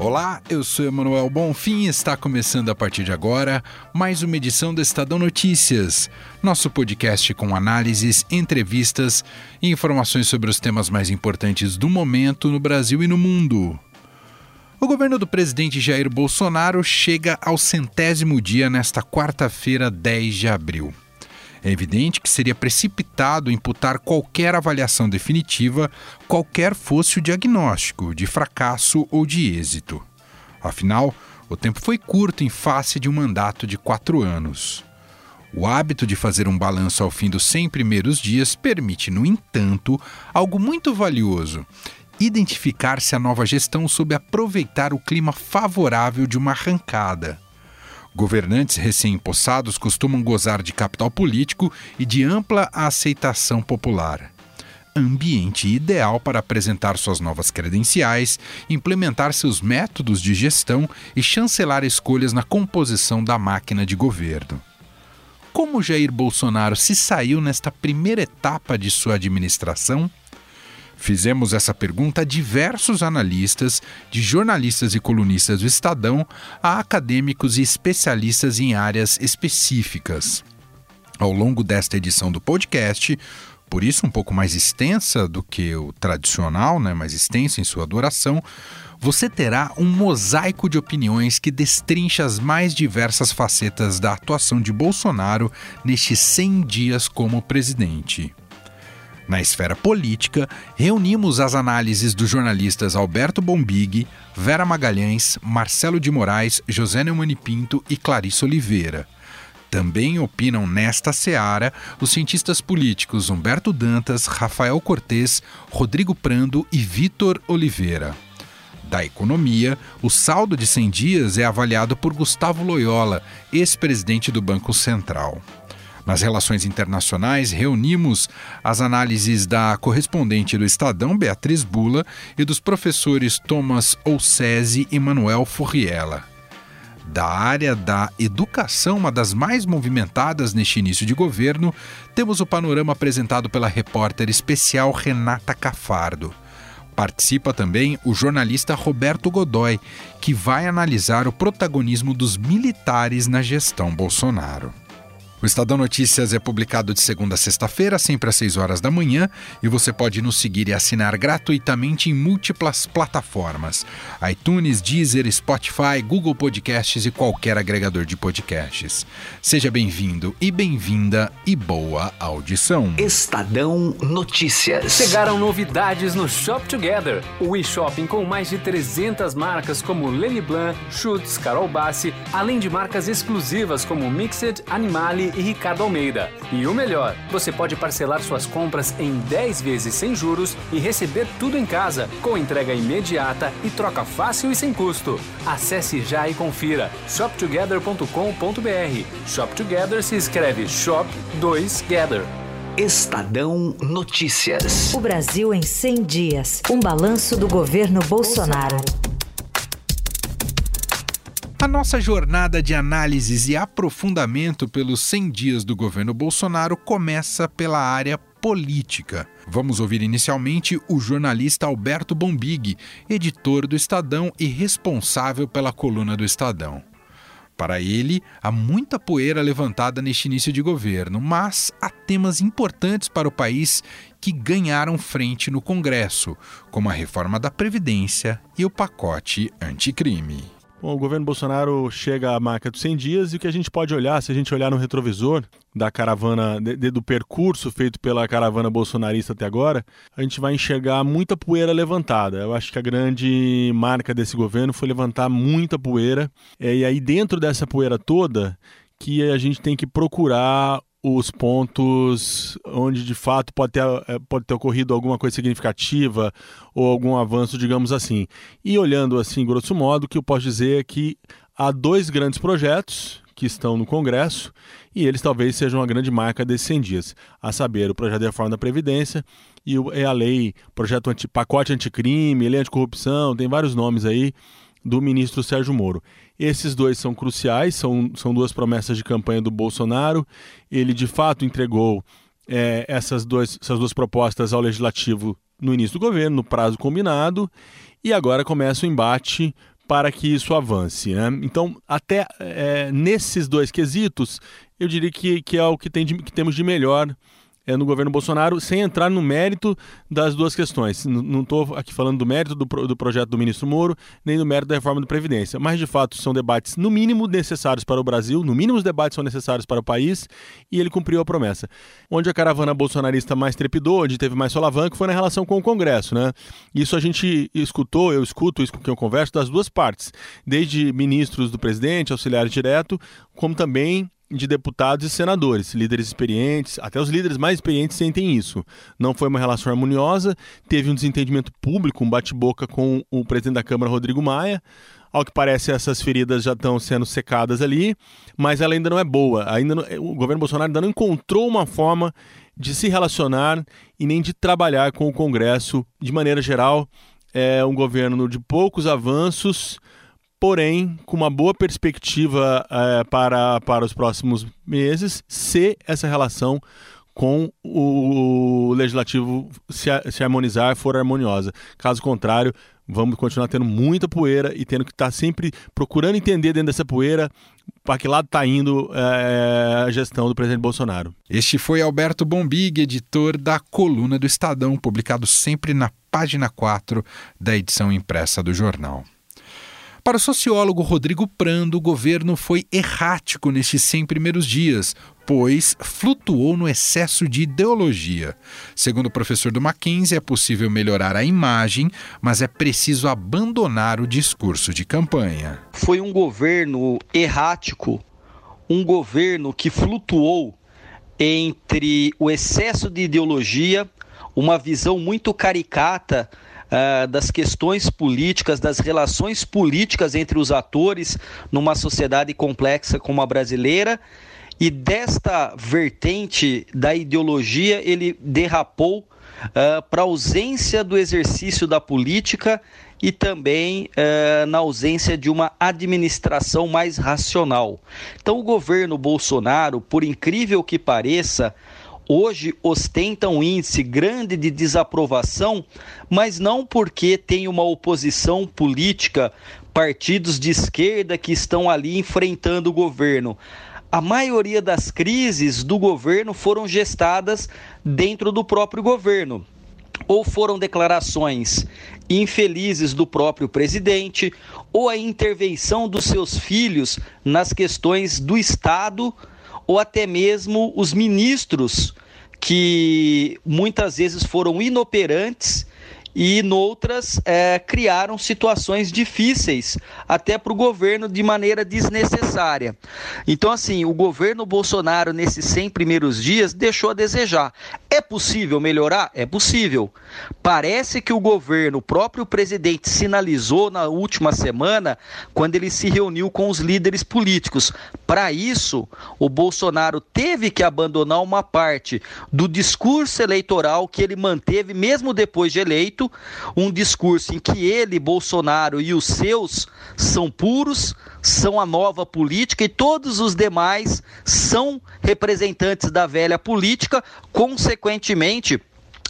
Olá, eu sou Emanuel Bonfim e está começando a partir de agora mais uma edição do Estadão Notícias, nosso podcast com análises, entrevistas e informações sobre os temas mais importantes do momento no Brasil e no mundo. O governo do presidente Jair Bolsonaro chega ao centésimo dia nesta quarta-feira, 10 de abril. É evidente que seria precipitado imputar qualquer avaliação definitiva, qualquer fosse o diagnóstico de fracasso ou de êxito. Afinal, o tempo foi curto em face de um mandato de quatro anos. O hábito de fazer um balanço ao fim dos 100 primeiros dias permite, no entanto, algo muito valioso: identificar se a nova gestão soube aproveitar o clima favorável de uma arrancada. Governantes recém-impossados costumam gozar de capital político e de ampla aceitação popular. Ambiente ideal para apresentar suas novas credenciais, implementar seus métodos de gestão e chancelar escolhas na composição da máquina de governo. Como Jair Bolsonaro se saiu nesta primeira etapa de sua administração? Fizemos essa pergunta a diversos analistas, de jornalistas e colunistas do Estadão, a acadêmicos e especialistas em áreas específicas. Ao longo desta edição do podcast, por isso um pouco mais extensa do que o tradicional, né, mais extensa em sua duração, você terá um mosaico de opiniões que destrincha as mais diversas facetas da atuação de Bolsonaro nestes 100 dias como presidente. Na esfera política, reunimos as análises dos jornalistas Alberto Bombig, Vera Magalhães, Marcelo de Moraes, José Neumani Pinto e Clarice Oliveira. Também opinam nesta seara os cientistas políticos Humberto Dantas, Rafael Cortes, Rodrigo Prando e Vitor Oliveira. Da economia, o saldo de 100 dias é avaliado por Gustavo Loyola, ex-presidente do Banco Central. Nas relações internacionais, reunimos as análises da correspondente do Estadão, Beatriz Bula, e dos professores Thomas Olsese e Manuel Furriela. Da área da educação, uma das mais movimentadas neste início de governo, temos o panorama apresentado pela repórter especial Renata Cafardo. Participa também o jornalista Roberto Godoy, que vai analisar o protagonismo dos militares na gestão Bolsonaro. O Estadão Notícias é publicado de segunda a sexta-feira, sempre às 6 horas da manhã, e você pode nos seguir e assinar gratuitamente em múltiplas plataformas: iTunes, Deezer, Spotify, Google Podcasts e qualquer agregador de podcasts. Seja bem-vindo e bem-vinda e boa audição. Estadão Notícias. Chegaram novidades no Shop Together, o e-shopping com mais de 300 marcas como Lenny Blanc, Schutz, Carol Bassi, além de marcas exclusivas como Mixed, E Ricardo Almeida. E o melhor, você pode parcelar suas compras em 10 vezes sem juros e receber tudo em casa, com entrega imediata e troca fácil e sem custo. Acesse já e confira shoptogether.com.br. Shop Together se escreve Shop 2 Gather. Estadão Notícias. O Brasil em 100 dias. Um balanço do governo Bolsonaro. A nossa jornada de análises e aprofundamento pelos 100 dias do governo Bolsonaro começa pela área política. Vamos ouvir inicialmente o jornalista Alberto Bombig, editor do Estadão e responsável pela coluna do Estadão. Para ele, há muita poeira levantada neste início de governo, mas há temas importantes para o país que ganharam frente no Congresso, como a reforma da Previdência e o pacote anticrime. Bom, o governo Bolsonaro chega à marca dos 100 dias e o que a gente pode olhar, se a gente olhar no retrovisor da caravana, de, de, do percurso feito pela caravana bolsonarista até agora, a gente vai enxergar muita poeira levantada. Eu acho que a grande marca desse governo foi levantar muita poeira. É, e aí, dentro dessa poeira toda, que a gente tem que procurar os pontos onde de fato pode ter, eh, pode ter ocorrido alguma coisa significativa ou algum avanço, digamos assim. E olhando assim, grosso modo, o que eu posso dizer é que há dois grandes projetos que estão no Congresso e eles talvez sejam a grande marca desses 100 dias, a saber, o projeto de reforma da Previdência e é a lei, projeto anti, pacote anticrime, lei anticorrupção, tem vários nomes aí do ministro Sérgio Moro. Esses dois são cruciais, são, são duas promessas de campanha do Bolsonaro. Ele de fato entregou é, essas, dois, essas duas propostas ao legislativo no início do governo, no prazo combinado, e agora começa o embate para que isso avance. Né? Então, até é, nesses dois quesitos, eu diria que, que é o que, tem de, que temos de melhor no governo Bolsonaro, sem entrar no mérito das duas questões. Não estou aqui falando do mérito do, do projeto do ministro Moro, nem do mérito da reforma da Previdência. Mas, de fato, são debates, no mínimo, necessários para o Brasil, no mínimo, os debates são necessários para o país, e ele cumpriu a promessa. Onde a caravana bolsonarista mais trepidou, onde teve mais solavanco, foi na relação com o Congresso. Né? Isso a gente escutou, eu escuto isso com quem eu converso, das duas partes, desde ministros do presidente, auxiliar direto, como também de deputados e senadores, líderes experientes, até os líderes mais experientes sentem isso. Não foi uma relação harmoniosa, teve um desentendimento público, um bate-boca com o presidente da Câmara, Rodrigo Maia. Ao que parece, essas feridas já estão sendo secadas ali, mas ela ainda não é boa. Ainda não, o governo Bolsonaro ainda não encontrou uma forma de se relacionar e nem de trabalhar com o Congresso. De maneira geral, é um governo de poucos avanços porém com uma boa perspectiva é, para, para os próximos meses, se essa relação com o legislativo se, se harmonizar for harmoniosa. Caso contrário, vamos continuar tendo muita poeira e tendo que estar sempre procurando entender dentro dessa poeira para que lado está indo é, a gestão do presidente Bolsonaro. Este foi Alberto Bombig, editor da Coluna do Estadão, publicado sempre na página 4 da edição impressa do jornal. Para o sociólogo Rodrigo Prando, o governo foi errático nestes 100 primeiros dias, pois flutuou no excesso de ideologia. Segundo o professor do Mackenzie, é possível melhorar a imagem, mas é preciso abandonar o discurso de campanha. Foi um governo errático, um governo que flutuou entre o excesso de ideologia, uma visão muito caricata uh, das questões políticas, das relações políticas entre os atores numa sociedade complexa como a brasileira. E desta vertente da ideologia, ele derrapou uh, para a ausência do exercício da política e também uh, na ausência de uma administração mais racional. Então, o governo Bolsonaro, por incrível que pareça, hoje ostenta um índice grande de desaprovação, mas não porque tem uma oposição política, partidos de esquerda que estão ali enfrentando o governo. A maioria das crises do governo foram gestadas dentro do próprio governo ou foram declarações infelizes do próprio presidente, ou a intervenção dos seus filhos nas questões do Estado ou até mesmo os ministros que muitas vezes foram inoperantes e noutras é, criaram situações difíceis até para o governo de maneira desnecessária. Então, assim, o governo Bolsonaro nesses 100 primeiros dias deixou a desejar. É possível melhorar? É possível. Parece que o governo, o próprio presidente, sinalizou na última semana, quando ele se reuniu com os líderes políticos. Para isso, o Bolsonaro teve que abandonar uma parte do discurso eleitoral que ele manteve mesmo depois de eleito, um discurso em que ele, Bolsonaro e os seus são puros, são a nova política e todos os demais são representantes da velha política, consequentemente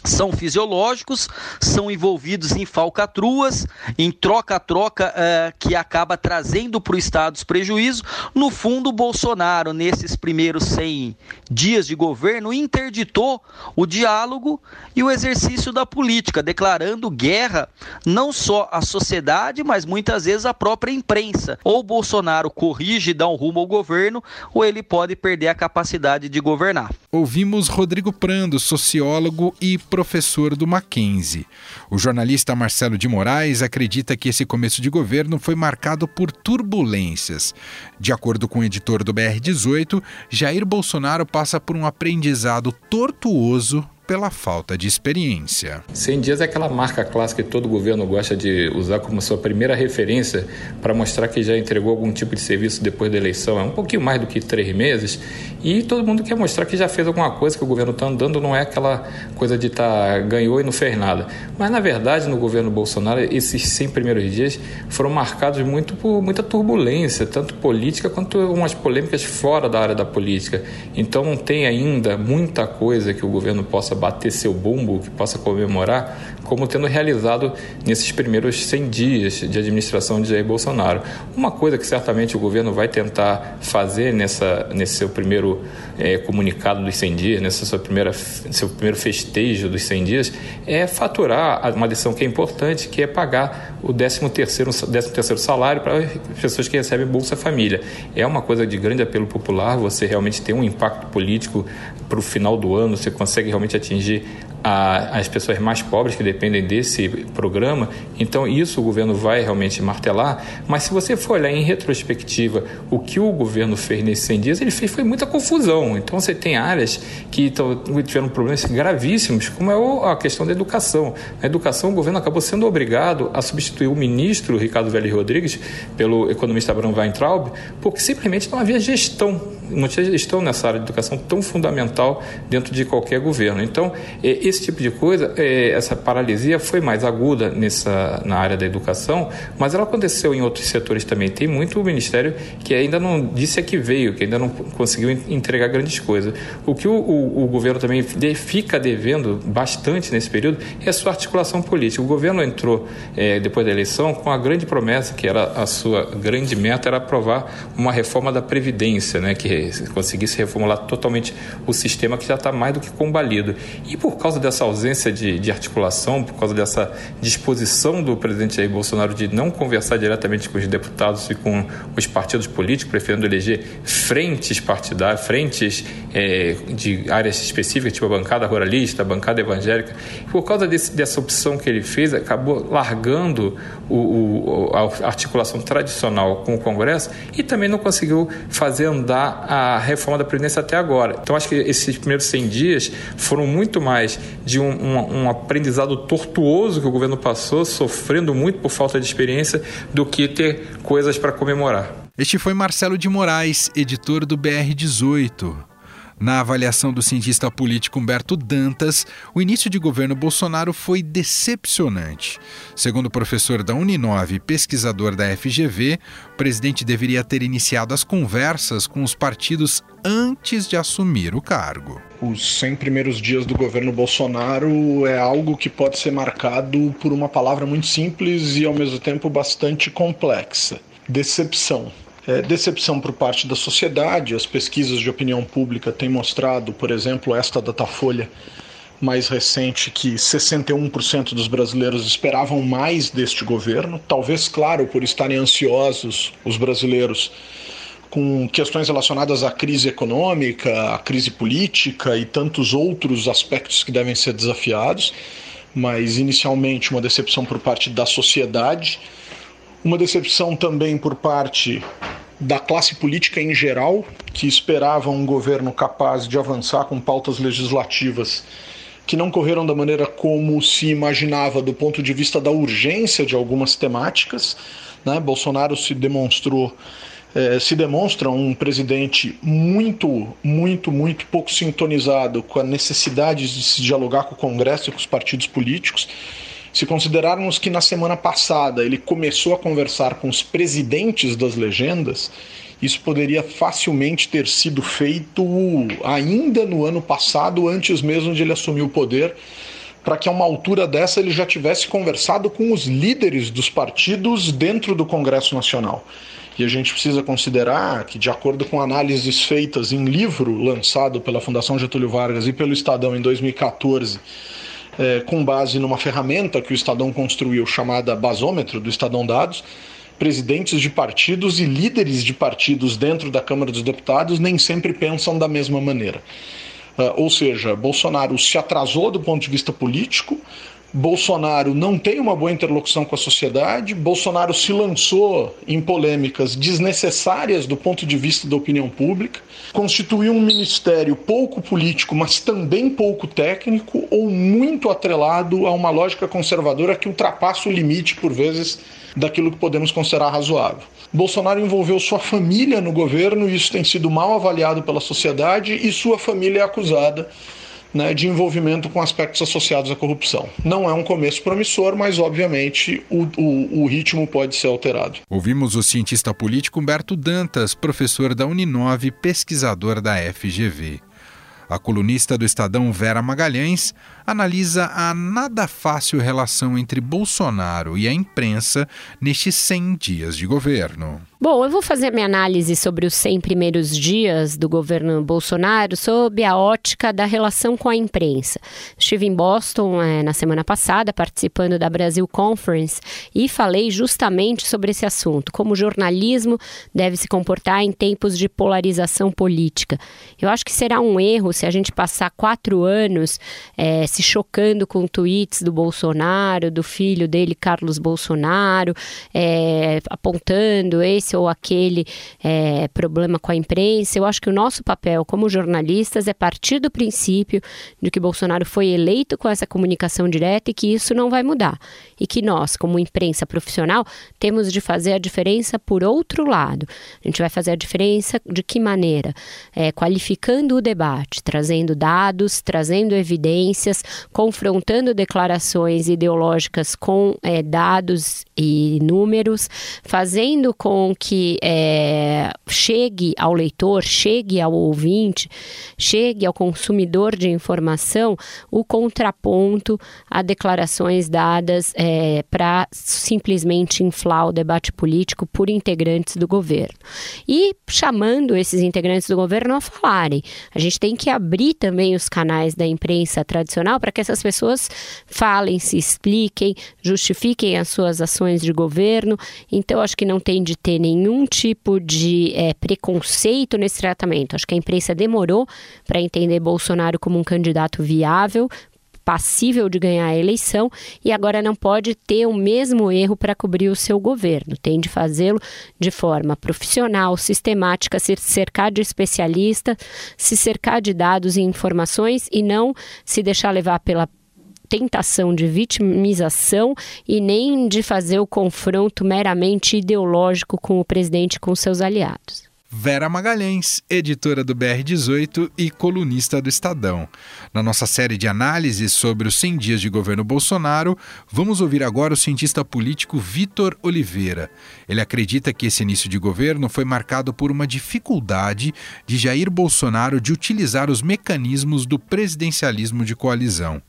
são fisiológicos, são envolvidos em falcatruas, em troca-troca uh, que acaba trazendo para o Estado os prejuízos. No fundo, Bolsonaro, nesses primeiros 100 dias de governo, interditou o diálogo e o exercício da política, declarando guerra não só à sociedade, mas muitas vezes à própria imprensa. Ou Bolsonaro corrige e dá um rumo ao governo, ou ele pode perder a capacidade de governar. Ouvimos Rodrigo Prando, sociólogo e professor do Mackenzie. O jornalista Marcelo de Moraes acredita que esse começo de governo foi marcado por turbulências. De acordo com o editor do BR18, Jair Bolsonaro passa por um aprendizado tortuoso pela falta de experiência. 100 dias é aquela marca clássica que todo governo gosta de usar como sua primeira referência para mostrar que já entregou algum tipo de serviço depois da eleição. É um pouquinho mais do que três meses e todo mundo quer mostrar que já fez alguma coisa que o governo está andando, não é aquela coisa de estar tá, ganhou e não fez nada. Mas na verdade, no governo Bolsonaro, esses 100 primeiros dias foram marcados muito por muita turbulência, tanto política quanto umas polêmicas fora da área da política. Então não tem ainda muita coisa que o governo possa bater seu bumbo, que possa comemorar, como tendo realizado nesses primeiros 100 dias de administração de Jair Bolsonaro. Uma coisa que certamente o governo vai tentar fazer nessa, nesse seu primeiro é, comunicado dos 100 dias, nessa sua primeira, seu primeiro festejo dos 100 dias, é faturar uma lição que é importante, que é pagar o 13º, 13 salário para pessoas que recebem Bolsa Família. É uma coisa de grande apelo popular, você realmente tem um impacto político para o final do ano, você consegue realmente atingir a, as pessoas mais pobres que dependem desse programa. Então, isso o governo vai realmente martelar. Mas se você for olhar em retrospectiva o que o governo fez nesses 100 dias, ele fez foi muita confusão. Então, você tem áreas que tiveram problemas gravíssimos, como é a questão da educação. Na educação, o governo acabou sendo obrigado a substituir o ministro Ricardo Vélez Rodrigues pelo economista Abraham Weintraub, porque simplesmente não havia gestão, não tinha gestão nessa área de educação tão fundamental dentro de qualquer governo. Então, esse tipo de coisa, é, essa paralisia foi mais aguda nessa, na área da educação, mas ela aconteceu em outros setores também. Tem muito ministério que ainda não disse a que veio, que ainda não conseguiu entregar grandes coisas. O que o, o, o governo também fica devendo bastante nesse período é a sua articulação política. O governo entrou, é, depois da eleição, com a grande promessa, que era a sua grande meta, era aprovar uma reforma da Previdência, né, que conseguisse reformular totalmente o sistema que já está mais do que combalido. E por causa causa dessa ausência de, de, articulação, por causa dessa disposição do presidente Jair Bolsonaro de não conversar diretamente com os deputados e com os partidos políticos, preferindo eleger frentes partidárias, frentes é, de áreas específicas, tipo a bancada ruralista, a bancada evangélica, por causa desse, dessa opção que ele fez, acabou largando o, o, a articulação tradicional com o Congresso e também não conseguiu fazer andar a reforma da Previdência até agora. Então, acho que esses primeiros 100 dias foram muito mais de um, um, um, aprendizado tortuoso que o governo passou, sofrendo muito por falta de experiência, do que ter coisas para comemorar. Este foi Marcelo de Moraes, editor do BR18. Na avaliação do cientista político Humberto Dantas, o início de governo Bolsonaro foi decepcionante. Segundo o professor da Uninove e pesquisador da FGV, o presidente deveria ter iniciado as conversas com os partidos antes de assumir o cargo. Os 100 primeiros dias do governo Bolsonaro é algo que pode ser marcado por uma palavra muito simples e ao mesmo tempo bastante complexa: decepção é, decepção por parte da sociedade. As pesquisas de opinião pública têm mostrado, por exemplo, esta Datafolha mais recente, que 61% dos brasileiros esperavam mais deste governo. Talvez, claro, por estarem ansiosos os brasileiros com questões relacionadas à crise econômica, à crise política e tantos outros aspectos que devem ser desafiados, mas inicialmente uma decepção por parte da sociedade, uma decepção também por parte da classe política em geral, que esperava um governo capaz de avançar com pautas legislativas que não correram da maneira como se imaginava do ponto de vista da urgência de algumas temáticas. Né? Bolsonaro se demonstrou eh, se demonstra um presidente muito, muito, muito pouco sintonizado com a necessidade de se dialogar com o Congresso e com os partidos políticos se considerarmos que na semana passada ele começou a conversar com os presidentes das legendas, isso poderia facilmente ter sido feito ainda no ano passado, antes mesmo de ele assumir o poder, para que a uma altura dessa ele já tivesse conversado com os líderes dos partidos dentro do Congresso Nacional. E a gente precisa considerar que, de acordo com análises feitas em livro lançado pela Fundação Getúlio Vargas e pelo Estadão em 2014, é, com base numa ferramenta que o Estadão construiu chamada Basômetro do Estadão Dados, presidentes de partidos e líderes de partidos dentro da Câmara dos Deputados nem sempre pensam da mesma maneira. Uh, ou seja, Bolsonaro se atrasou do ponto de vista político, Bolsonaro não tem uma boa interlocução com a sociedade, Bolsonaro se lançou em polêmicas desnecessárias do ponto de vista da opinião pública, constituiu um ministério pouco político, mas também pouco técnico, ou muito atrelado a uma lógica conservadora que ultrapassa o limite, por vezes, daquilo que podemos considerar razoável. Bolsonaro envolveu sua família no governo, isso tem sido mal avaliado pela sociedade, e sua família é acusada né, de envolvimento com aspectos associados à corrupção. Não é um começo promissor, mas obviamente o, o, o, ritmo pode ser alterado. Ouvimos o cientista político Humberto Dantas, professor da Uninove, pesquisador da FGV. A colunista do Estadão Vera Magalhães analisa a nada fácil relação entre Bolsonaro e a imprensa nestes 100 dias de governo. Bom, eu vou fazer minha análise sobre os 100 primeiros dias do governo Bolsonaro sob a ótica da relação com a imprensa. Estive em Boston é, na semana passada, participando da Brasil Conference, e falei justamente sobre esse assunto, como o jornalismo deve se comportar em tempos de polarização política. Eu acho que será um erro se a gente passar quatro anos é, se chocando com tweets do Bolsonaro, do filho dele, Carlos Bolsonaro, é, apontando esse ou aquele é, problema com a imprensa. Eu acho que o nosso papel como jornalistas é partir do princípio de que Bolsonaro foi eleito com essa comunicação direta e que isso não vai mudar. E que nós, como imprensa profissional, temos de fazer a diferença por outro lado. A gente vai fazer a diferença de que maneira? É, qualificando o debate, trazendo dados, trazendo evidências, confrontando declarações ideológicas com é, dados e números, fazendo com que é, chegue ao leitor, chegue ao ouvinte, chegue ao consumidor de informação o contraponto a declarações dadas é, para simplesmente inflar o debate político por integrantes do governo. E chamando esses integrantes do governo a falarem. A gente tem que abrir também os canais da imprensa tradicional para que essas pessoas falem, se expliquem, justifiquem as suas ações de governo. Então, acho que não tem de ter nenhum tipo de é, preconceito nesse tratamento. Acho que a imprensa demorou para entender Bolsonaro como um candidato viável, passível de ganhar a eleição e agora não pode ter o mesmo erro para cobrir o seu governo. Tem de fazê-lo de forma profissional, sistemática, se cercar de especialistas, se cercar de dados e informações e não se deixar levar pela tentação de vitimização e nem de fazer o confronto meramente ideológico com o presidente e com seus aliados. Vera Magalhães, editora do BR18 e colunista do Estadão. Na nossa série de análises sobre os 100 dias de governo Bolsonaro, vamos ouvir agora o cientista político Vitor Oliveira. Ele acredita que esse início de governo foi marcado por uma dificuldade de Jair Bolsonaro de utilizar os mecanismos do presidencialismo de coalizão.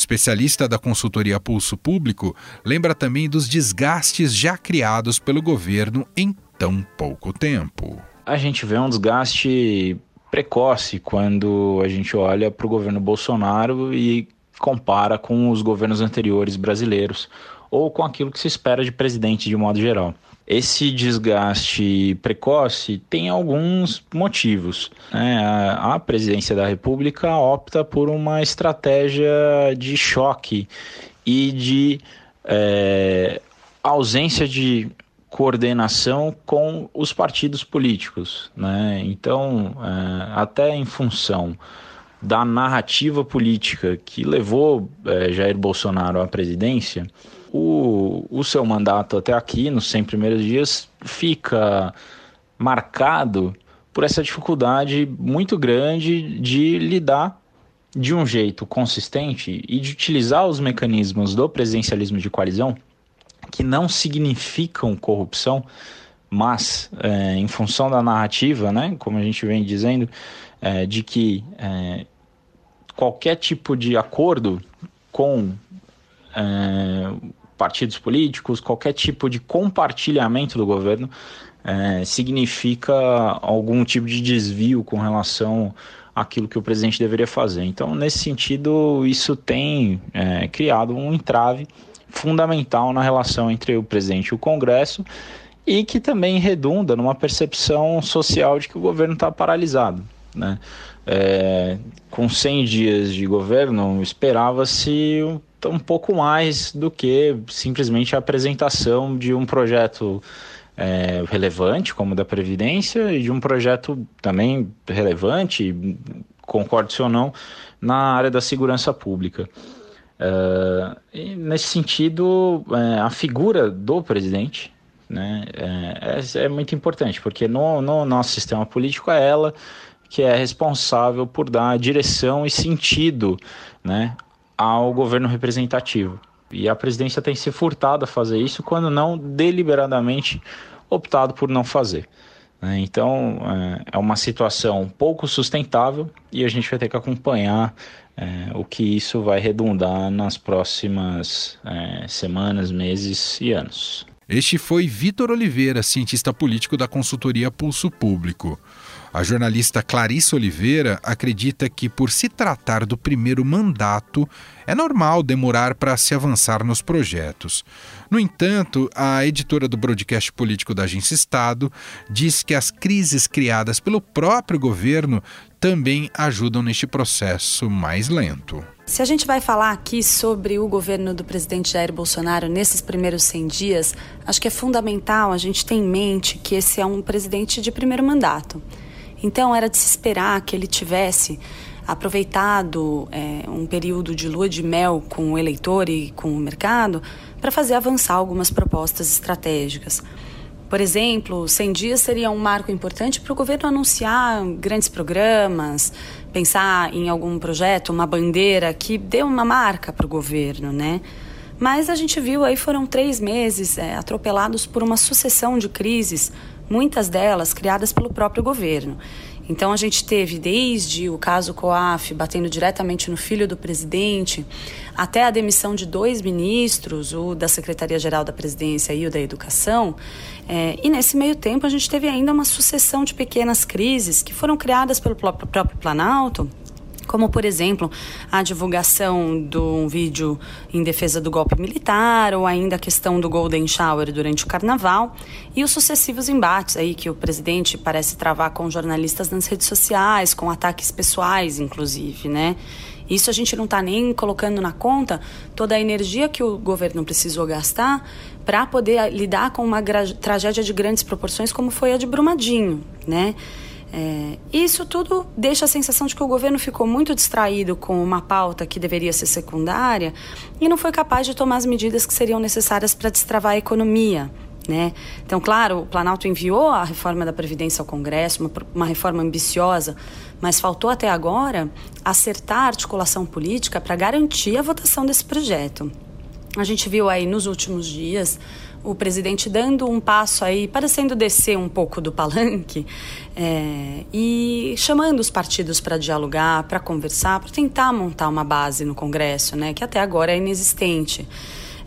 Especialista da consultoria Pulso Público, lembra também dos desgastes já criados pelo governo em tão pouco tempo a gente vê um desgaste precoce quando a gente olha para o governo Bolsonaro e compara com os governos anteriores brasileiros ou com aquilo que se espera de presidente de modo geral. Esse desgaste precoce tem alguns motivos. Né? A presidência da República opta por uma estratégia de choque e de é, ausência de coordenação com os partidos políticos, né? Então, é, até em função da narrativa política que levou é, Jair Bolsonaro à presidência, o, o seu mandato até aqui, nos 100 primeiros dias, fica marcado por essa dificuldade muito grande de lidar de um jeito consistente e de utilizar os mecanismos do presidencialismo de coalizão que não significam corrupção, mas é, em função da narrativa, né, como a gente vem dizendo, é, de que é, qualquer tipo de acordo com é, partidos políticos, qualquer tipo de compartilhamento do governo, é, significa algum tipo de desvio com relação àquilo que o presidente deveria fazer. Então, nesse sentido, isso tem é, criado um entrave fundamental na relação entre o presidente e o Congresso e que também redunda numa percepção social de que o governo está paralisado. Né? É, com 100 dias de governo, esperava-se um pouco mais do que simplesmente a apresentação de um projeto é, relevante, como o da Previdência, e de um projeto também relevante, concorde ou não, na área da segurança pública. Uh, nesse sentido, é, a figura do presidente né, é, é, é, muito importante, porque no, no nosso sistema político é ela que é responsável por dar direção e sentido né, ao governo representativo. E a presidência tem se furtado a fazer isso, quando não deliberadamente optado por não fazer. Né? Então, é, é uma situação pouco sustentável e a gente vai ter que acompanhar é, o que isso vai redundar nas próximas é, semanas, meses e anos. Este foi Vitor Oliveira, cientista político da consultoria Pulso Público. A jornalista Clarissa Oliveira acredita que, por se tratar do primeiro mandato, é normal demorar para se avançar nos projetos. No entanto, a editora do broadcast político da Agência Estado diz que as crises criadas pelo próprio governo também ajudam neste processo mais lento. Se a gente vai falar aqui sobre o governo do presidente Jair Bolsonaro nesses primeiros 100 dias, acho que é fundamental a gente ter em mente que esse é um presidente de primeiro mandato. Então era de se esperar que ele tivesse aproveitado é, um período de lua de mel com o eleitor e com o mercado para fazer avançar algumas propostas estratégicas. Por exemplo, 100 dias seria um marco importante para o governo anunciar grandes programas, pensar em algum projeto, uma bandeira que dê uma marca para o governo, né? Mas a gente viu aí foram três meses é, atropelados por uma sucessão de crises muitas delas criadas pelo próprio governo. Então a gente teve desde o caso COAF batendo diretamente no filho do presidente, até a demissão de dois ministros, o da Secretaria-Geral da Presidência e o da Educação. É, e nesse meio tempo a gente teve ainda uma sucessão de pequenas crises que foram criadas pelo próprio Planalto como por exemplo a divulgação de um vídeo em defesa do golpe militar ou ainda a questão do Golden Shower durante o carnaval e os sucessivos embates aí que o presidente parece travar com jornalistas nas redes sociais, com ataques pessoais inclusive, né? Isso a gente não está nem colocando na conta toda a energia que o governo precisou gastar para poder lidar com uma tragédia de grandes proporções como foi a de Brumadinho, né? É, isso tudo deixa a sensação de que o governo ficou muito distraído com uma pauta que deveria ser secundária e não foi capaz de tomar as medidas que seriam necessárias para destravar a economia. Né? Então, claro, o Planalto enviou a reforma da Previdência ao Congresso, uma, uma reforma ambiciosa, mas faltou até agora acertar a articulação política para garantir a votação desse projeto. A gente viu aí nos últimos dias o presidente dando um passo aí, parecendo descer um pouco do palanque é, e chamando os partidos para dialogar, para conversar, para tentar montar uma base no Congresso, né, que até agora é inexistente.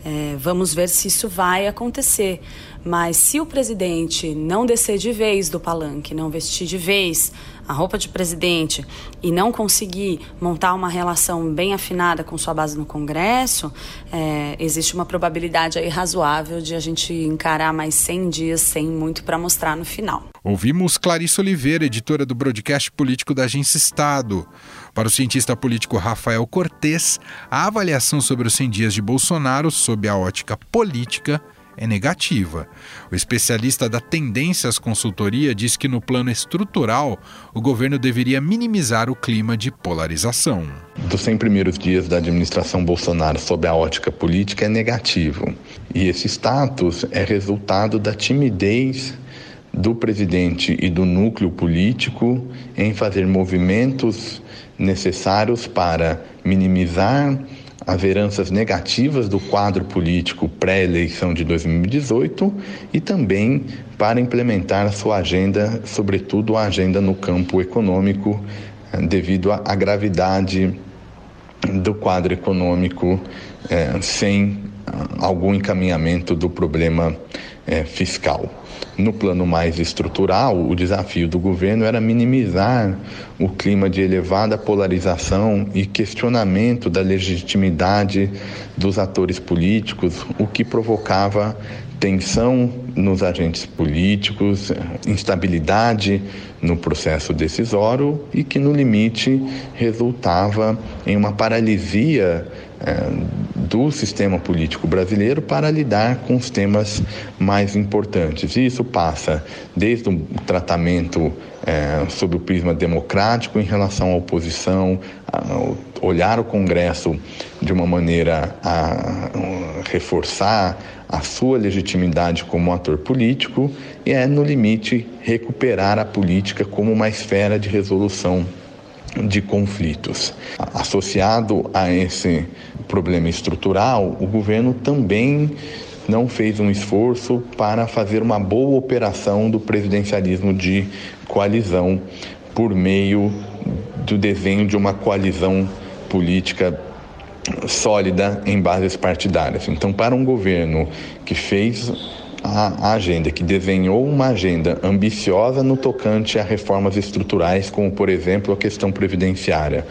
É, vamos ver se isso vai acontecer. Mas se o presidente não descer de vez do palanque, não vestir de vez a roupa de presidente e não conseguir montar uma relação bem afinada com sua base no Congresso, é, existe uma probabilidade aí razoável de a gente encarar mais 100 dias sem muito para mostrar no final. Ouvimos Clarice Oliveira, editora do broadcast político da Agência Estado. Para o cientista político Rafael Cortes, a avaliação sobre os 100 dias de Bolsonaro sob a ótica política é negativa. O especialista da Tendências Consultoria diz que, no plano estrutural, o governo deveria minimizar o clima de polarização. Dos 100 primeiros dias da administração Bolsonaro sob a ótica política é negativo. E esse status é resultado da timidez do presidente e do núcleo político em fazer movimentos necessários para minimizar as heranças negativas do quadro político pré-eleição de 2018 e também para implementar sua agenda, sobretudo a agenda no campo econômico, devido à gravidade do quadro econômico eh, sem ah, algum encaminhamento do problema eh, fiscal. No plano mais estrutural, o desafio do governo era minimizar o clima de elevada polarização e questionamento da legitimidade dos atores políticos, o que provocava tensão nos agentes políticos, instabilidade no processo decisório e que, no limite, resultava em uma paralisia do sistema político brasileiro para lidar com os temas mais importantes. E isso passa desde o tratamento é, sob o prisma democrático em relação à oposição, olhar o Congresso de uma maneira a reforçar a sua legitimidade como ator político e é, no limite, recuperar a política como uma esfera de resolução de conflitos. Associado a esse problema estrutural, o governo também não fez um esforço para fazer uma boa operação do presidencialismo de coalizão por meio do desenho de uma coalizão política sólida em bases partidárias. Então, para um governo que fez a, agenda, que desenhou uma agenda ambiciosa no tocante a reformas estruturais, como, por exemplo, a questão previdenciária.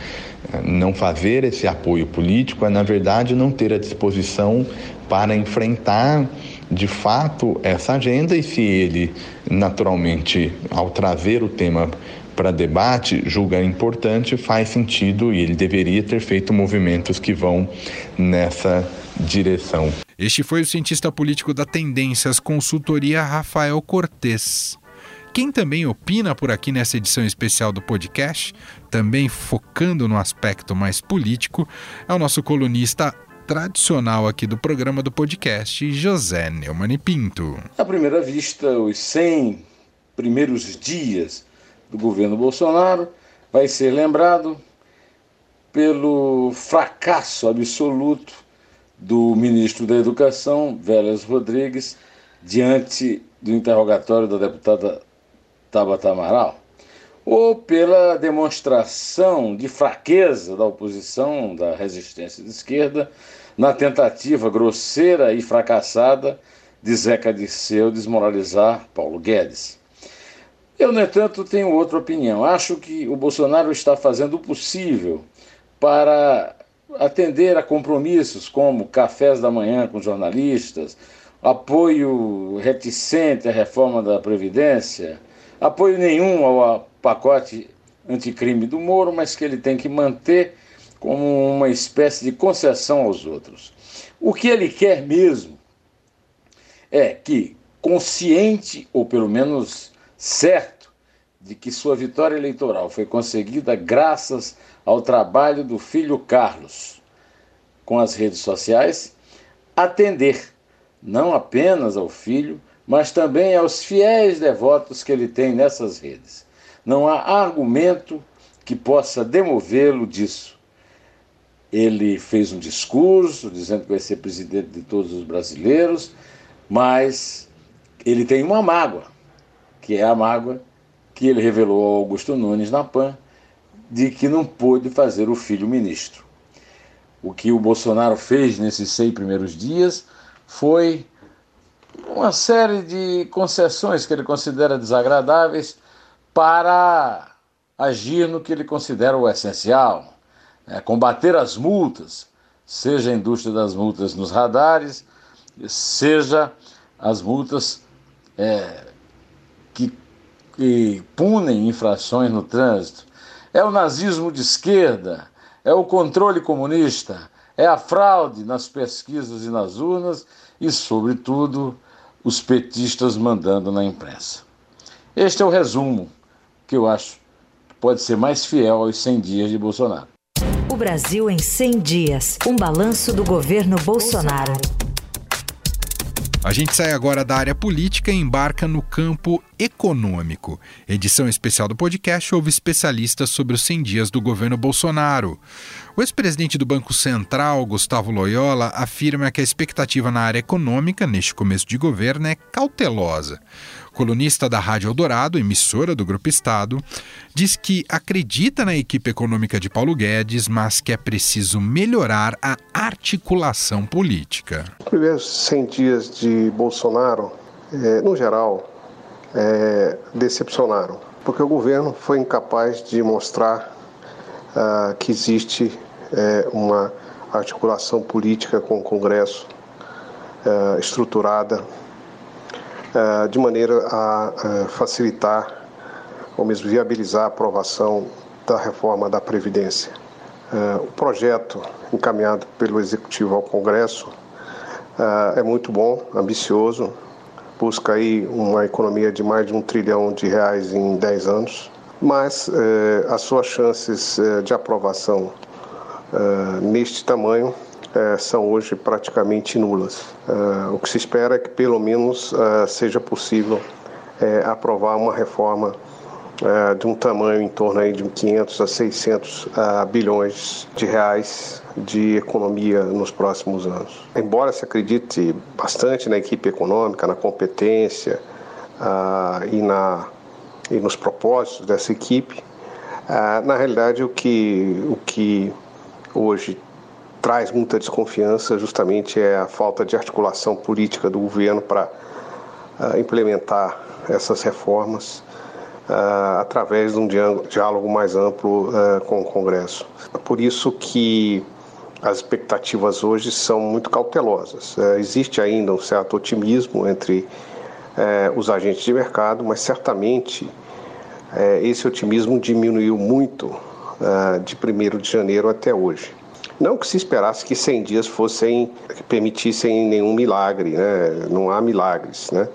Não fazer esse apoio político é, na verdade, não ter a disposição para enfrentar de fato essa agenda e se ele, naturalmente, ao trazer o tema para debate, julga importante, faz sentido e ele deveria ter feito movimentos que vão nessa direção. Este foi o cientista político da Tendências Consultoria Rafael Cortes. Quem também opina por aqui nessa edição especial do podcast, também focando no aspecto mais político, é o nosso colunista tradicional aqui do programa do podcast, José Neumann Pinto. À primeira vista, os 100 primeiros dias do governo Bolsonaro vai ser lembrado pelo fracasso absoluto do ministro da Educação, Vélez Rodrigues, diante do interrogatório da deputada Tabata Amaral, ou pela demonstração de fraqueza da oposição, da resistência de esquerda, na tentativa grosseira e fracassada de Zeca Disseu desmoralizar Paulo Guedes. Eu, no entanto, tenho outra opinião. Acho que o Bolsonaro está fazendo o possível para atender a compromissos como cafés da manhã com jornalistas, apoio reticente à reforma da Previdência, apoio nenhum ao pacote anticrime do Moro, mas que ele tem que manter como uma espécie de concessão aos outros. O que ele quer mesmo é que, consciente, ou pelo menos certo, de que sua vitória eleitoral foi conseguida graças ao trabalho do filho Carlos com as redes sociais, atender não apenas ao filho, mas também aos fiéis devotos que ele tem nessas redes. Não há argumento que possa demovê-lo disso. Ele fez um discurso dizendo que vai ser presidente de todos os brasileiros, mas ele tem uma mágoa, que é a mágoa que ele revelou ao Augusto Nunes na PAN, de que não pôde fazer o filho ministro. O que o Bolsonaro fez nesses seis primeiros dias foi uma série de concessões que ele considera desagradáveis para agir no que ele considera o essencial, né? combater as multas, seja a indústria das multas nos radares, seja as multas é, que punem infrações no trânsito, é o nazismo de esquerda, é o controle comunista, é a fraude nas pesquisas e nas urnas e, sobretudo, os petistas mandando na imprensa. Este é o resumo que eu acho que pode ser mais fiel aos 100 dias de Bolsonaro. O Brasil em 100 dias. Um balanço do governo Bolsonaro. A gente sai agora da área política e embarca no campo econômico. Edição especial do podcast ouve especialistas sobre os 100 dias do governo Bolsonaro. O ex-presidente do Banco Central, Gustavo Loyola, afirma que a expectativa na área econômica neste começo de governo é cautelosa colunista da Rádio Eldorado, emissora do Grupo Estado, diz que acredita na equipe econômica de Paulo Guedes, mas que é preciso melhorar a articulação política. Os primeiros 100 dias de Bolsonaro, é, no geral, é, decepcionaram, porque o governo foi incapaz de mostrar uh, que existe é, uma articulação política com o Congresso uh, estruturada de maneira a eh, facilitar ou mesmo viabilizar a aprovação da reforma da Previdência. Eh, o projeto encaminhado pelo Executivo ao Congresso é muito bom, ambicioso, busca aí uma economia de mais de um trilhão de reais em 10 anos, mas as suas chances de aprovação neste tamanho são hoje praticamente nulas. o que se espera é que pelo menos seja possível aprovar uma reforma é, de um tamanho em torno aí de 500 a 600 uh, bilhões de reais de economia nos próximos anos. Embora se acredite bastante na equipe econômica, na competência e, na, e nos propósitos dessa equipe, na realidade o que, o que hoje traz muita desconfiança justamente é a falta de articulação política do governo para uh, implementar essas reformas uh, através de um diálogo mais amplo uh, com o Congresso. Por isso que as expectativas hoje são muito cautelosas. Uh, existe ainda um certo otimismo entre os agentes de mercado, mas certamente esse otimismo diminuiu muito de 1 de janeiro até hoje. Não que se esperasse que 100 dias fossem permitissem nenhum milagre, né? não há milagres, né?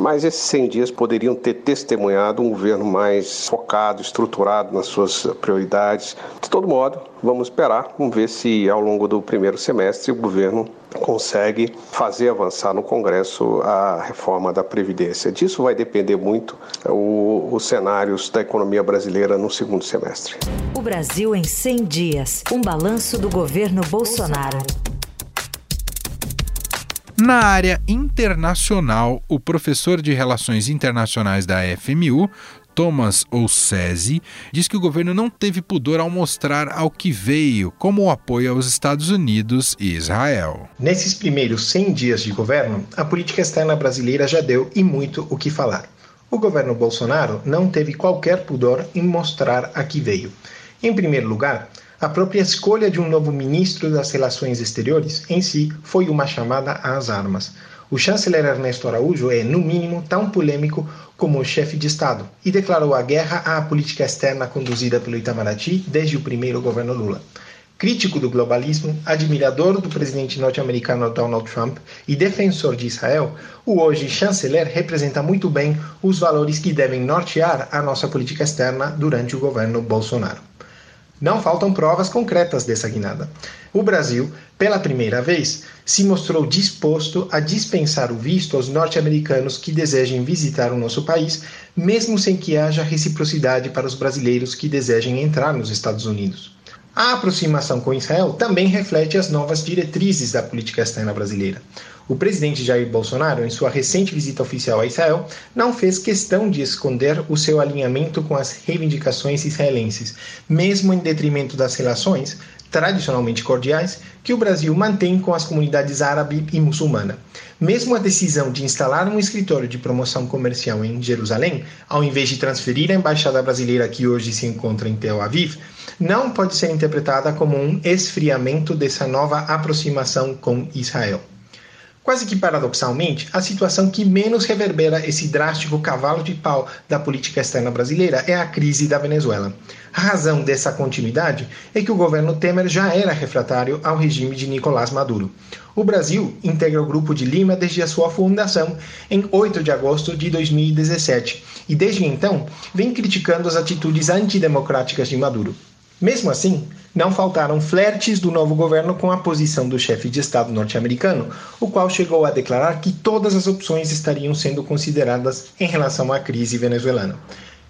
Mas esses 100 dias poderiam ter testemunhado um governo mais focado, estruturado nas suas prioridades. De todo modo, vamos esperar, vamos ver se ao longo do primeiro semestre o governo consegue fazer avançar no Congresso a reforma da Previdência. Disso vai depender muito o, os cenários da economia brasileira no segundo semestre. O Brasil em 100 dias. Um balanço do governo Bolsonaro. Na área internacional, o professor de Relações Internacionais da FMU, Thomas Olsese, diz que o governo não teve pudor ao mostrar ao que veio, como o apoio aos Estados Unidos e Israel. Nesses primeiros 100 dias de governo, a política externa brasileira já deu e muito o que falar. O governo Bolsonaro não teve qualquer pudor em mostrar a que veio. Em primeiro lugar, a própria escolha de um novo ministro das Relações Exteriores em si foi uma chamada às armas. O chanceler Ernesto Araújo é, no mínimo, tão polêmico como o chefe de Estado e declarou a guerra à política externa conduzida pelo Itamaraty desde o primeiro governo Lula. Crítico do globalismo, admirador do presidente norte-americano Donald Trump e defensor de Israel, o hoje chanceler representa muito bem os valores que devem nortear a nossa política externa durante o governo Bolsonaro. Não faltam provas concretas dessa guinada. O Brasil, pela primeira vez, se mostrou disposto a dispensar o visto aos norte-americanos que desejem visitar o nosso país, mesmo sem que haja reciprocidade para os brasileiros que desejem entrar nos Estados Unidos. A aproximação com Israel também reflete as novas diretrizes da política externa brasileira. O presidente Jair Bolsonaro, em sua recente visita oficial a Israel, não fez questão de esconder o seu alinhamento com as reivindicações israelenses, mesmo em detrimento das relações, tradicionalmente cordiais, que o Brasil mantém com as comunidades árabe e muçulmana. Mesmo a decisão de instalar um escritório de promoção comercial em Jerusalém, ao invés de transferir a embaixada brasileira que hoje se encontra em Tel Aviv, não pode ser interpretada como um esfriamento dessa nova aproximação com Israel. Quase que paradoxalmente, a situação que menos reverbera esse drástico cavalo de pau da política externa brasileira é a crise da Venezuela. A razão dessa continuidade é que o governo Temer já era refratário ao regime de Nicolás Maduro. O Brasil integra o Grupo de Lima desde a sua fundação em 8 de agosto de 2017 e desde então vem criticando as atitudes antidemocráticas de Maduro. Mesmo assim, não faltaram flertes do novo governo com a posição do chefe de Estado norte-americano, o qual chegou a declarar que todas as opções estariam sendo consideradas em relação à crise venezuelana.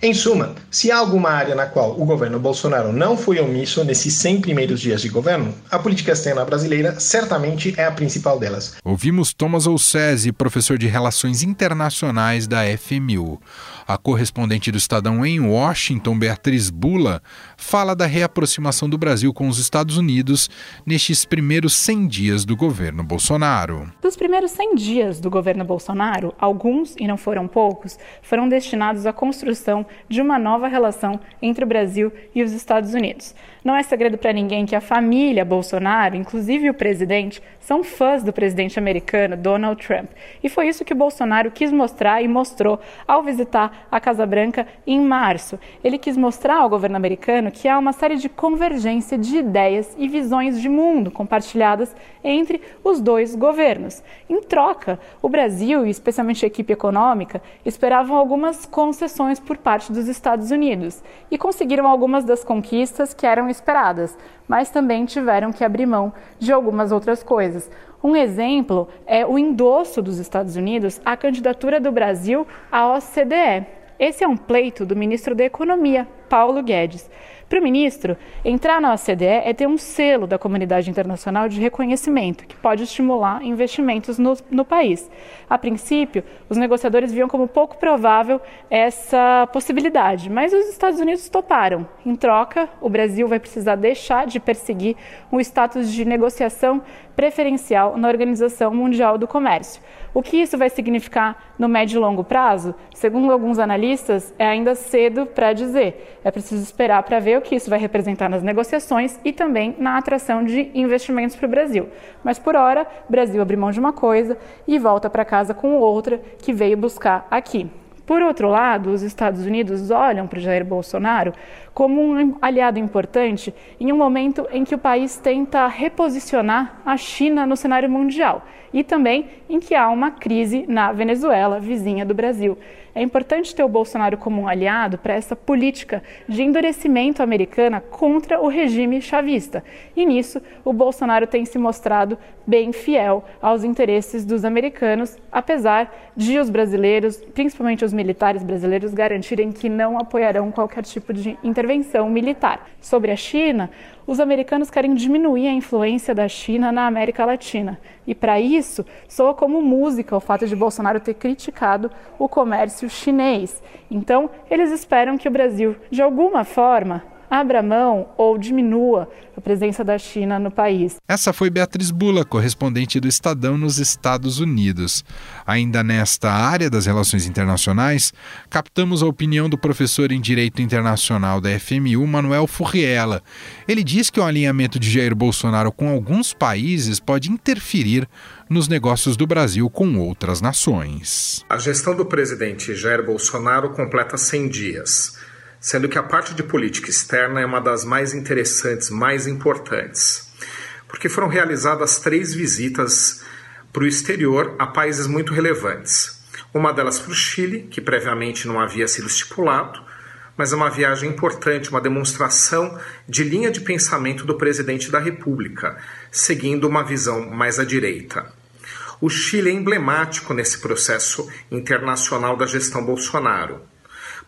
Em suma, se há alguma área na qual o governo Bolsonaro não foi omisso nesses 100 primeiros dias de governo, a política externa brasileira certamente é a principal delas. Ouvimos Thomas Olsese, professor de Relações Internacionais da FMU. A correspondente do Estadão em Washington, Beatriz Bula, fala da reaproximação do Brasil com os Estados Unidos nestes primeiros 100 dias do governo Bolsonaro. Dos primeiros 100 dias do governo Bolsonaro, alguns, e não foram poucos, foram destinados à construção de uma nova relação entre o Brasil e os Estados Unidos. Não é segredo para ninguém que a família Bolsonaro, inclusive o presidente, são fãs do presidente americano Donald Trump. E foi isso que Bolsonaro quis mostrar e mostrou ao visitar a Casa Branca em março. Ele quis mostrar ao governo americano que há uma série de convergência de ideias e visões de mundo compartilhadas entre os dois governos. Em troca, o Brasil e especialmente a equipe econômica esperavam algumas concessões por parte dos Estados Unidos e conseguiram algumas das conquistas que esperadas, mas também tiveram que abrir mão de algumas outras coisas. Um exemplo é o endosso dos Estados Unidos à candidatura do Brasil à OCDE. Esse é um pleito do ministro da Economia, Paulo Guedes. Para o ministro, entrar na OCDE é ter um selo da comunidade internacional de reconhecimento, que pode estimular investimentos no, no país. A princípio, os negociadores viam como pouco provável essa possibilidade, mas os Estados Unidos toparam. Em troca, o Brasil vai precisar deixar de perseguir um status de negociação preferencial na Organização Mundial do Comércio. O que isso vai significar no médio e longo prazo? Segundo alguns analistas, é ainda cedo para dizer. É preciso esperar para ver o que isso vai representar nas negociações e também na atração de investimentos para o Brasil. Mas por hora, o Brasil abre mão de uma coisa e volta para casa com outra que veio buscar aqui. Por outro lado, os Estados Unidos olham para Jair Bolsonaro como um aliado importante em um momento em que o país tenta reposicionar a China no cenário mundial e também em que há uma crise na Venezuela, vizinha do Brasil. É importante ter o Bolsonaro como um aliado para essa política de endurecimento americana contra o regime chavista. E nisso, o Bolsonaro tem se mostrado bem fiel aos interesses dos americanos, apesar de os brasileiros, principalmente os militares brasileiros, garantirem que não apoiarão qualquer tipo de intervenção militar. Sobre a China, os americanos querem diminuir a influência da China na América Latina. E para isso, soa como música o fato de Bolsonaro ter criticado o comércio chinês. Então, eles esperam que o Brasil, de alguma forma, abra mão ou diminua a presença da China no país. Essa foi Beatriz Bula, correspondente do Estadão nos Estados Unidos. Ainda nesta área das relações internacionais, captamos a opinião do professor em Direito Internacional da FMU, Manuel Furriela. Ele diz que o alinhamento de Jair Bolsonaro com alguns países pode interferir nos negócios do Brasil com outras nações. A gestão do presidente Jair Bolsonaro completa 100 dias sendo que a parte de política externa é uma das mais interessantes, mais importantes, porque foram realizadas três visitas para o exterior a países muito relevantes. Uma delas para o Chile, que previamente não havia sido estipulado, mas é uma viagem importante, uma demonstração de linha de pensamento do presidente da República, seguindo uma visão mais à direita. O Chile é emblemático nesse processo internacional da gestão Bolsonaro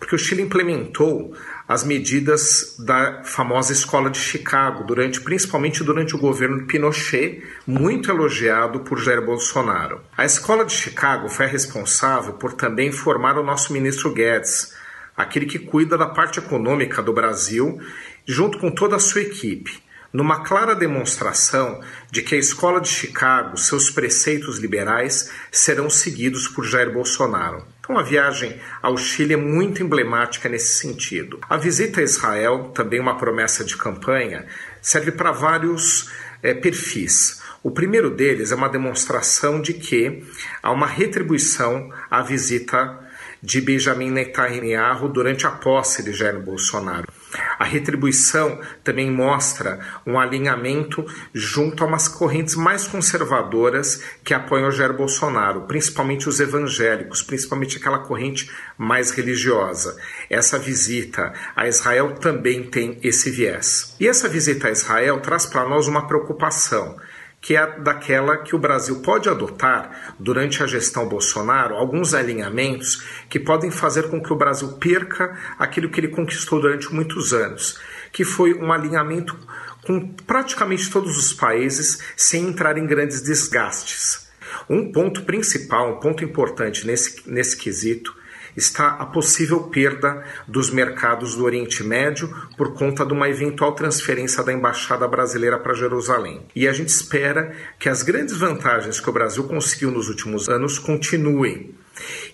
porque o Chile implementou as medidas da famosa escola de Chicago, durante, principalmente durante o governo Pinochet, muito elogiado por Jair Bolsonaro. A escola de Chicago foi responsável por também formar o nosso ministro Guedes, aquele que cuida da parte econômica do Brasil, junto com toda a sua equipe numa clara demonstração de que a escola de Chicago, seus preceitos liberais, serão seguidos por Jair Bolsonaro. Então, a viagem ao Chile é muito emblemática nesse sentido. A visita a Israel, também uma promessa de campanha, serve para vários é, perfis. O primeiro deles é uma demonstração de que há uma retribuição à visita de Benjamin Netanyahu durante a posse de Jair Bolsonaro. A retribuição também mostra um alinhamento junto a umas correntes mais conservadoras que apoiam Jair Bolsonaro, principalmente os evangélicos, principalmente aquela corrente mais religiosa. Essa visita a Israel também tem esse viés. E essa visita a Israel traz para nós uma preocupação que é daquela que o Brasil pode adotar durante a gestão Bolsonaro alguns alinhamentos que podem fazer com que o Brasil perca aquilo que ele conquistou durante muitos anos, que foi um alinhamento com praticamente todos os países sem entrar em grandes desgastes. Um ponto principal, um ponto importante nesse, nesse quesito está a possível perda dos mercados do Oriente Médio por conta de uma eventual transferência da embaixada brasileira para Jerusalém. E a gente espera que as grandes vantagens que o Brasil conseguiu nos últimos anos continuem.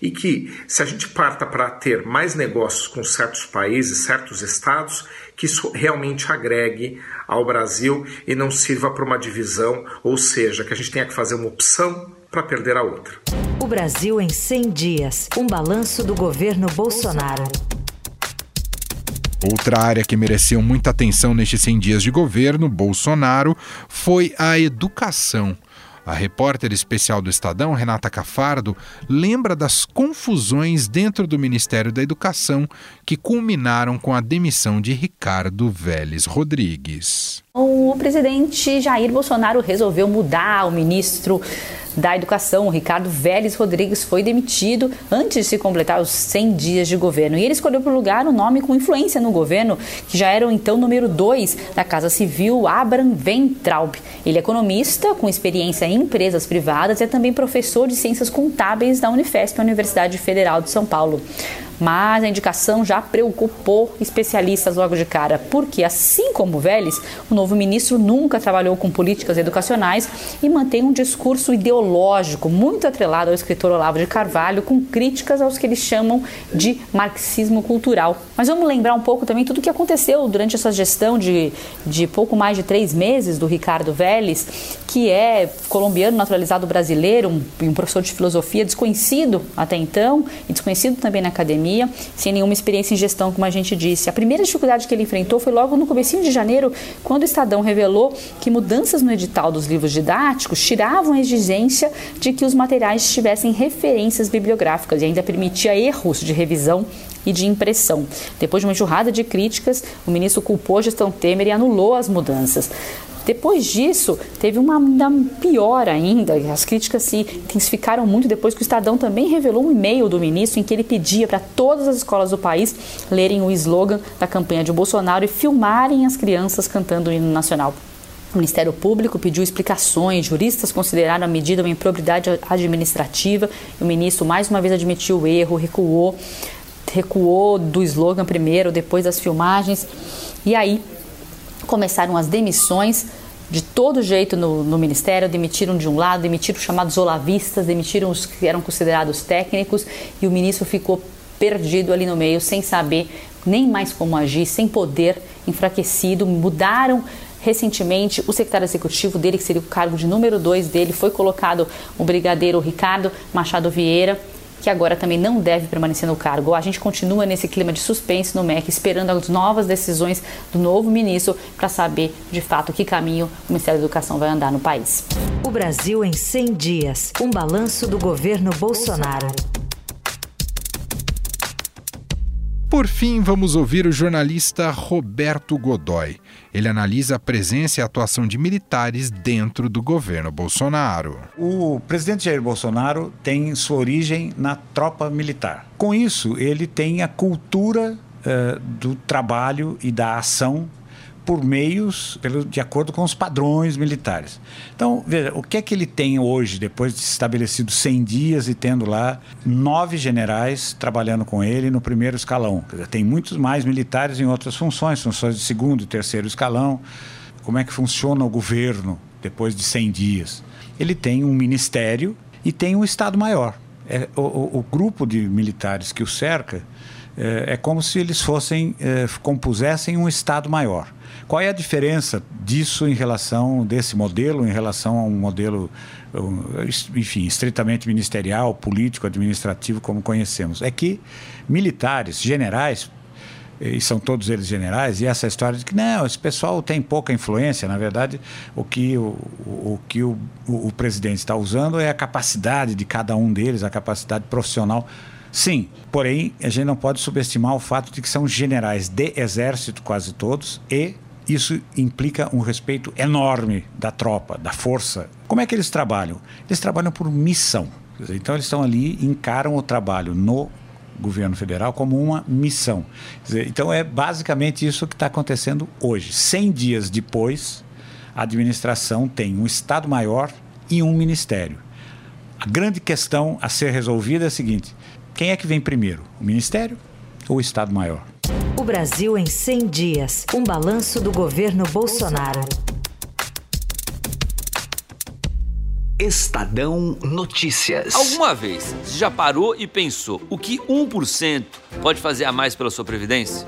E que, se a gente parta para ter mais negócios com certos países, certos estados, que isso realmente agregue ao Brasil e não sirva para uma divisão, ou seja, que a gente tenha que fazer uma opção para perder a outra. O Brasil em 100 dias. Um balanço do governo Bolsonaro. Outra área que mereceu muita atenção nestes 100 dias de governo Bolsonaro foi a educação. A repórter especial do Estadão, Renata Cafardo, lembra das confusões dentro do Ministério da Educação que culminaram com a demissão de Ricardo Vélez Rodrigues. O presidente Jair Bolsonaro resolveu mudar o ministro da Educação, Ricardo Vélez Rodrigues, foi demitido antes de se completar os 100 dias de governo. E ele escolheu para o lugar um nome com influência no governo, que já era o então número 2 da Casa Civil, Abraham Ventraub. Ele é economista, com experiência em empresas privadas e é também professor de ciências contábeis da Unifesp, Universidade Federal de São Paulo mas a indicação já preocupou especialistas logo de cara, porque, assim como Vélez, o novo ministro nunca trabalhou com políticas educacionais e mantém um discurso ideológico muito atrelado ao escritor Olavo de Carvalho, com críticas aos que eles chamam de marxismo cultural. Mas vamos lembrar um pouco também tudo o que aconteceu durante essa gestão de, de pouco mais de três meses do Ricardo Vélez, que é colombiano naturalizado brasileiro, um, um professor de filosofia desconhecido até então e desconhecido também na academia pandemia, sem nenhuma experiência em gestão, como a gente disse. A primeira dificuldade que ele enfrentou foi logo no comecinho de janeiro, quando o Estadão revelou que mudanças no edital dos livros didáticos tiravam a exigência de que os materiais tivessem referências bibliográficas e ainda permitia erros de revisão e de impressão. Depois de uma enxurrada de críticas, o ministro culpou a gestão Temer e anulou as mudanças. Depois disso, teve uma pior ainda, as críticas se intensificaram muito depois que o Estadão também revelou um e-mail do ministro em que ele pedia para todas as escolas do país lerem o slogan da campanha de Bolsonaro e filmarem as crianças cantando o hino nacional. O Ministério Público pediu explicações, juristas consideraram a medida uma improbidade administrativa e o ministro mais uma vez admitiu o erro, recuou, recuou do slogan primeiro, depois das filmagens. E aí começaram as demissões de todo jeito no, no, Ministério, demitiram de um lado, demitiram os chamados olavistas, demitiram os que eram considerados técnicos e o ministro ficou perdido ali no meio, sem saber nem mais como agir, sem poder, enfraquecido. Mudaram recentemente o secretário executivo dele, que seria o cargo de número dois dele, foi colocado o brigadeiro Ricardo Machado Vieira que agora também não deve permanecer no cargo. A gente continua nesse clima de suspense no MEC, esperando as novas decisões do novo ministro para saber de fato que caminho o Ministério da Educação vai andar no país. O Brasil em 100 dias. Um balanço do governo Bolsonaro. Por fim, vamos ouvir o jornalista Roberto Godoy. Ele analisa a presença e a atuação de militares dentro do governo Bolsonaro. O presidente Jair Bolsonaro tem sua origem na tropa militar. Com isso, ele tem a cultura uh, do trabalho e da ação por meios pelo, de acordo com os padrões militares. Então, veja, o que é que ele tem hoje, depois de estabelecido 100 dias e tendo lá nove generais trabalhando com ele no primeiro escalão? Dizer, tem muitos mais militares em outras funções, funções de segundo e terceiro escalão. Como é que funciona o governo depois de 100 dias? Ele tem um ministério e tem um Estado-Maior. É, o, o, grupo de militares que o cerca é, é como se eles fossem, é, compusessem um Estado-Maior. Qual é a diferença disso em relação, desse modelo, em relação a um modelo, enfim, estritamente ministerial, político, administrativo, como conhecemos? É que militares, generais, e são todos eles generais, e essa história de que não, esse pessoal tem pouca influência, na verdade, o que o, o, que o, o, o presidente está usando é a capacidade de cada um deles, a capacidade profissional. Sim, porém, a gente não pode subestimar o fato de que são generais de exército, quase todos, e isso implica um respeito enorme da tropa, da força. Como é que eles trabalham? Eles trabalham por missão. Então eles estão ali, encaram o trabalho no governo federal como uma missão. Então é basicamente isso que está acontecendo hoje. 100 dias depois, a administração tem um Estado-Maior e um Ministério. A grande questão a ser resolvida é a seguinte: quem é que vem primeiro, o Ministério ou o Estado-Maior? O Brasil em 100 dias. Um balanço do governo Bolsonaro. Estadão Notícias. Alguma vez você já parou e pensou o que 1% pode fazer a mais pela sua previdência?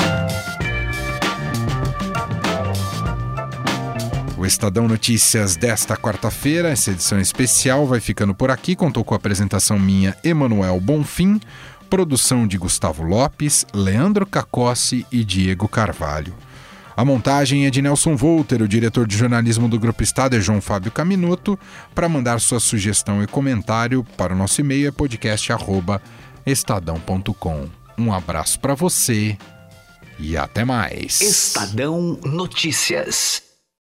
O Estadão Notícias desta quarta-feira, essa edição especial, vai ficando por aqui. Contou com a apresentação minha, Emanuel Bonfim, produção de Gustavo Lopes, Leandro Cacossi e Diego Carvalho. A montagem é de Nelson Volter, o diretor de jornalismo do Grupo Estado é João Fábio Caminoto. Para mandar sua sugestão e comentário para o nosso e-mail é podcast@estadão.com. Um abraço para você e até mais. Estadão Notícias.